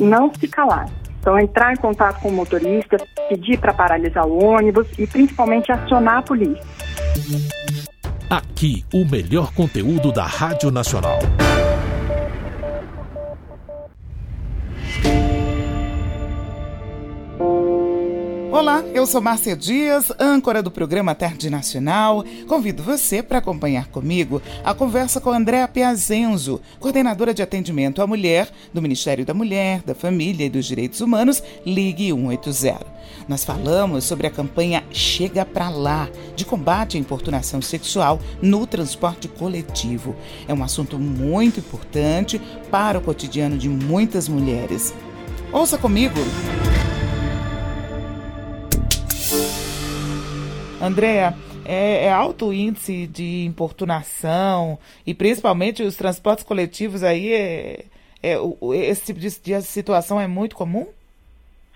não se calar. Então, entrar em contato com o motorista, pedir para paralisar o ônibus e principalmente acionar a polícia. Aqui, o melhor conteúdo da Rádio Nacional. Olá, eu sou Márcia Dias, âncora do programa Tarde Nacional. Convido você para acompanhar comigo a conversa com Andréa Piazenzo, coordenadora de atendimento à mulher do Ministério da Mulher, da Família e dos Direitos Humanos, Ligue 180. Nós falamos sobre a campanha Chega Pra Lá, de combate à importunação sexual no transporte coletivo. É um assunto muito importante para o cotidiano de muitas mulheres. Ouça comigo! Andréa, é, é, alto índice de importunação e principalmente os transportes coletivos aí, é, é, esse tipo de, de situação é muito comum?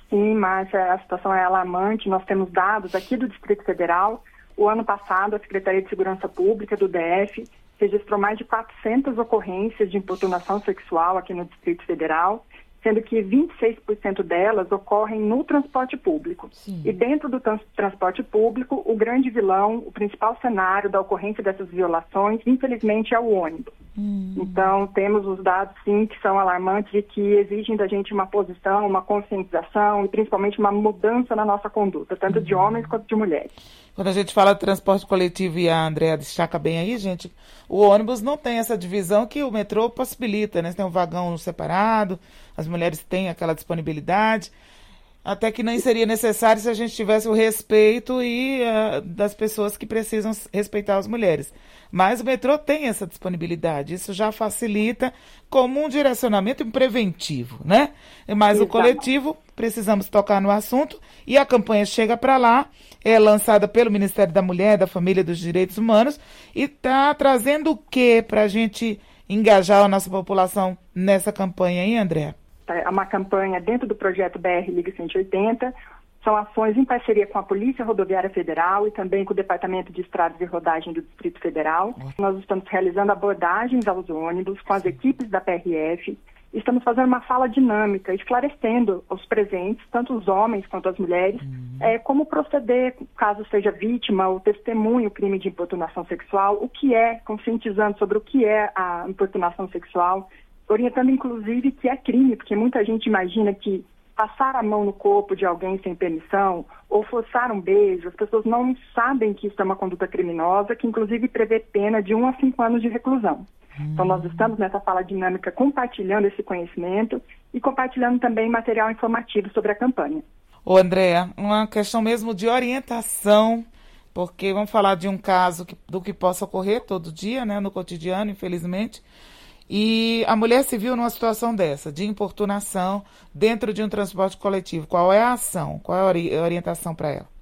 Sim, Márcia, a situação é alarmante. Nós temos dados aqui do Distrito Federal. O ano passado, a Secretaria de Segurança Pública do DF registrou mais de 400 ocorrências de importunação sexual aqui no Distrito Federal sendo que 26% delas ocorrem no transporte público. Sim. E dentro do trans transporte público, o grande vilão, o principal cenário da ocorrência dessas violações, infelizmente, é o ônibus. Hum. Então, temos os dados, sim, que são alarmantes e que exigem da gente uma posição, uma conscientização e principalmente uma mudança na nossa conduta, tanto de homens quanto de mulheres. Quando a gente fala de transporte coletivo e a Andrea destaca bem aí, gente, o ônibus não tem essa divisão que o metrô possibilita, né? Tem um vagão separado, as mulheres têm aquela disponibilidade. Até que nem seria necessário se a gente tivesse o respeito e uh, das pessoas que precisam respeitar as mulheres. Mas o metrô tem essa disponibilidade, isso já facilita como um direcionamento preventivo, né? Mas Exato. o coletivo, precisamos tocar no assunto e a campanha chega para lá, é lançada pelo Ministério da Mulher, da Família e dos Direitos Humanos e está trazendo o que para a gente engajar a nossa população nessa campanha aí, André? Uma campanha dentro do projeto BR Liga 180. São ações em parceria com a Polícia Rodoviária Federal e também com o Departamento de Estradas e Rodagem do Distrito Federal. Nós estamos realizando abordagens aos ônibus com as equipes da PRF. Estamos fazendo uma fala dinâmica, esclarecendo aos presentes, tanto os homens quanto as mulheres, uhum. é, como proceder caso seja vítima ou testemunho crime de importunação sexual, o que é, conscientizando sobre o que é a importunação sexual, orientando inclusive que é crime, porque muita gente imagina que passar a mão no corpo de alguém sem permissão ou forçar um beijo, as pessoas não sabem que isso é uma conduta criminosa, que inclusive prevê pena de 1 a 5 anos de reclusão. Então nós estamos nessa fala dinâmica compartilhando esse conhecimento e compartilhando também material informativo sobre a campanha. Ô Andréa, uma questão mesmo de orientação, porque vamos falar de um caso que, do que possa ocorrer todo dia, né, no cotidiano, infelizmente, e a mulher se viu numa situação dessa, de importunação dentro de um transporte coletivo. Qual é a ação? Qual é a orientação para ela?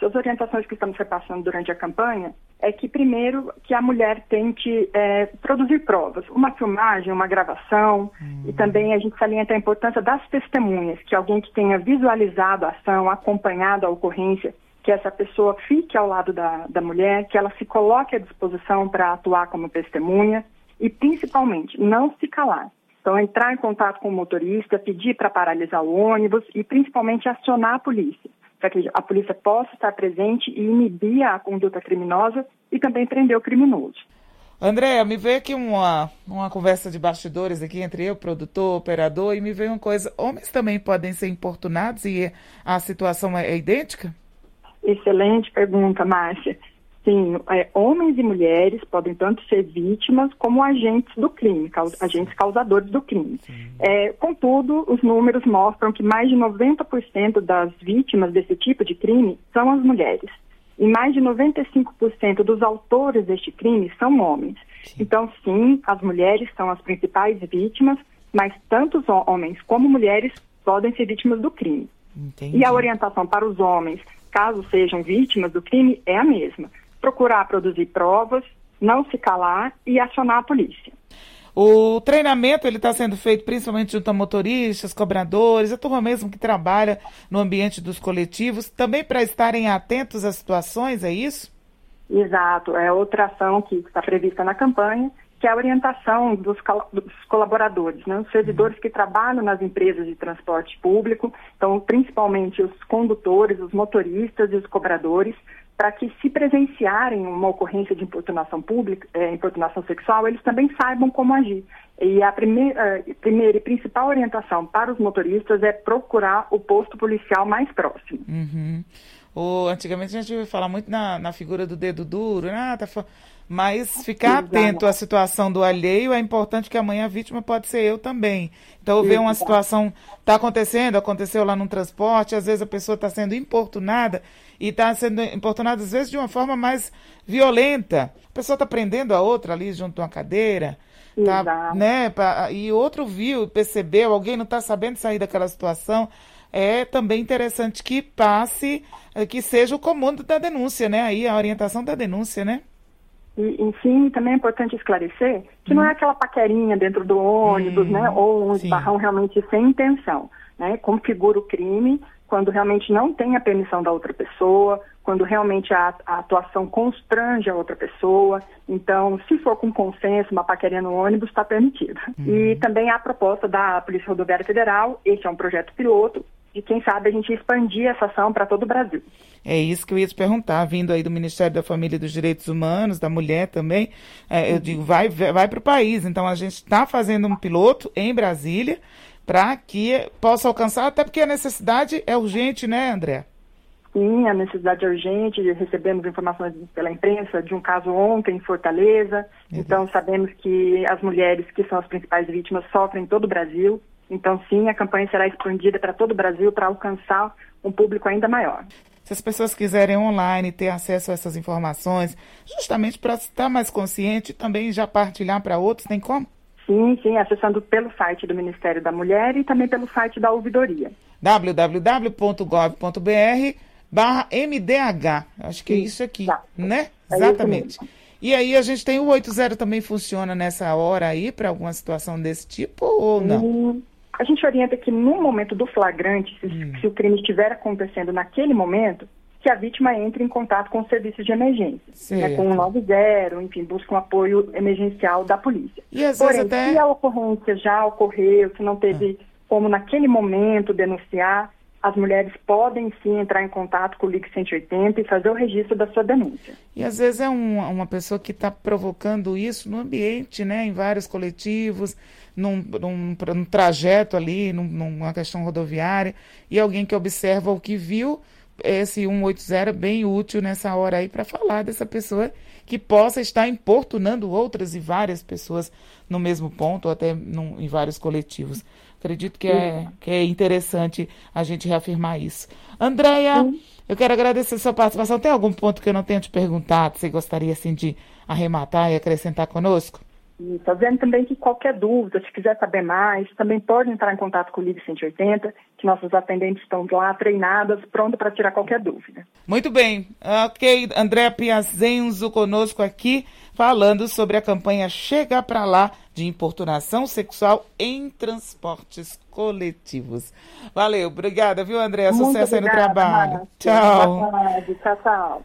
As orientações que estamos repassando durante a campanha é que, primeiro, que a mulher tente é, produzir provas, uma filmagem, uma gravação, uhum. e também a gente salienta a importância das testemunhas, que alguém que tenha visualizado a ação, acompanhado a ocorrência, que essa pessoa fique ao lado da, da mulher, que ela se coloque à disposição para atuar como testemunha e, principalmente, não se calar. Então, entrar em contato com o motorista, pedir para paralisar o ônibus e, principalmente, acionar a polícia, para que a polícia possa estar presente e inibir a conduta criminosa e também prender o criminoso. Andréa, me veio aqui uma, uma conversa de bastidores aqui entre eu, produtor, operador, e me veio uma coisa, homens também podem ser importunados e a situação é idêntica? Excelente pergunta, Márcia. Sim, é, homens e mulheres podem tanto ser vítimas como agentes do crime, caus, agentes causadores do crime. É, contudo, os números mostram que mais de 90% das vítimas desse tipo de crime são as mulheres. E mais de 95% dos autores deste crime são homens. Sim. Então, sim, as mulheres são as principais vítimas, mas tanto os homens como mulheres podem ser vítimas do crime. Entendi. E a orientação para os homens, caso sejam vítimas do crime, é a mesma procurar produzir provas, não se calar e acionar a polícia. O treinamento ele está sendo feito principalmente junto a motoristas, cobradores, a turma mesmo que trabalha no ambiente dos coletivos, também para estarem atentos às situações, é isso? Exato, é outra ação que está prevista na campanha, que é a orientação dos, dos colaboradores, né, os servidores que trabalham nas empresas de transporte público, então principalmente os condutores, os motoristas e os cobradores, para que se presenciarem uma ocorrência de importunação pública, é, importunação sexual, eles também saibam como agir. E a primeira, primeira e principal orientação para os motoristas é procurar o posto policial mais próximo. Uhum. O, antigamente a gente ouviu falar muito na, na figura do dedo duro, né? Ah, tá mas ficar atento à situação do alheio é importante que amanhã a vítima pode ser eu também. Então, ver uma situação está acontecendo, aconteceu lá no transporte, às vezes a pessoa está sendo importunada e está sendo importunada, às vezes, de uma forma mais violenta. A pessoa está prendendo a outra ali junto a uma cadeira. Tá, né, pra, e outro viu, percebeu, alguém não está sabendo sair daquela situação é também interessante que passe, eh, que seja o comando da denúncia, né? Aí a orientação da denúncia, né? E, enfim, também é importante esclarecer que hum. não é aquela paquerinha dentro do ônibus, hum, né? Ou um esbarrão realmente sem intenção, né? Configura o crime quando realmente não tem a permissão da outra pessoa, quando realmente a, a, atuação constrange a outra pessoa. Então, se for com consenso, uma paquerinha no ônibus está permitida. Uhum. E também há a proposta da Polícia Rodoviária Federal, esse é um projeto piloto, e quem sabe a gente expandir essa ação para todo o Brasil. É isso que eu ia te perguntar, vindo aí do Ministério da Família e dos Direitos Humanos, da mulher também, é, eu digo, vai, vai para o país. Então a gente está fazendo um piloto em Brasília para que possa alcançar, até porque a necessidade é urgente, né, André? Sim, a necessidade é urgente. Recebemos informações pela imprensa de um caso ontem em Fortaleza. Então, sabemos que as mulheres que são as principais vítimas sofrem em todo o Brasil. Então, sim, a campanha será expandida para todo o Brasil para alcançar um público ainda maior. Se as pessoas quiserem online ter acesso a essas informações, justamente para estar mais consciente e também já partilhar para outros, tem como? Sim, sim, acessando pelo site do Ministério da Mulher e também pelo site da Ouvidoria. www.gov.br barra MDH. Acho que é isso aqui, Exato. né? É Exatamente. E aí a gente tem o 80 também funciona nessa hora aí para alguma situação desse tipo ou não? Hum, a gente orienta que no momento do flagrante, se, hum. se, o crime estiver acontecendo naquele momento, que a vítima entre em contato com o serviço de emergência, né, com o 90, enfim, busca um apoio emergencial da polícia. E às Porém, até... se a ocorrência já ocorreu, se não teve ah. como naquele momento denunciar, as mulheres podem sim entrar em contato com o LIC 180 e fazer o registro da sua denúncia. E às vezes é um, uma pessoa que está provocando isso no ambiente, né, em vários coletivos, num, num, num trajeto ali, num, numa questão rodoviária, e alguém que observa o que viu, esse 180 é bem útil nessa hora aí para falar dessa pessoa que possa estar importunando outras e várias pessoas no mesmo ponto, ou até num, em vários coletivos. Acredito que é, que é interessante a gente reafirmar isso. Andréia, eu quero agradecer a sua participação. Tem algum ponto que eu não tenha te perguntado? Você gostaria assim de arrematar e acrescentar conosco? Está vendo também que qualquer dúvida, se quiser saber mais, também pode entrar em contato com o Ligue 180, que nossos atendentes estão lá treinadas, prontas para tirar qualquer dúvida. Muito bem. Ok, André Piazenzo conosco aqui, falando sobre a campanha Chega Pra Lá de importunação sexual em transportes coletivos. Valeu, obrigada, viu, André? Sucesso aí no trabalho. Tchau. Tchau, tchau.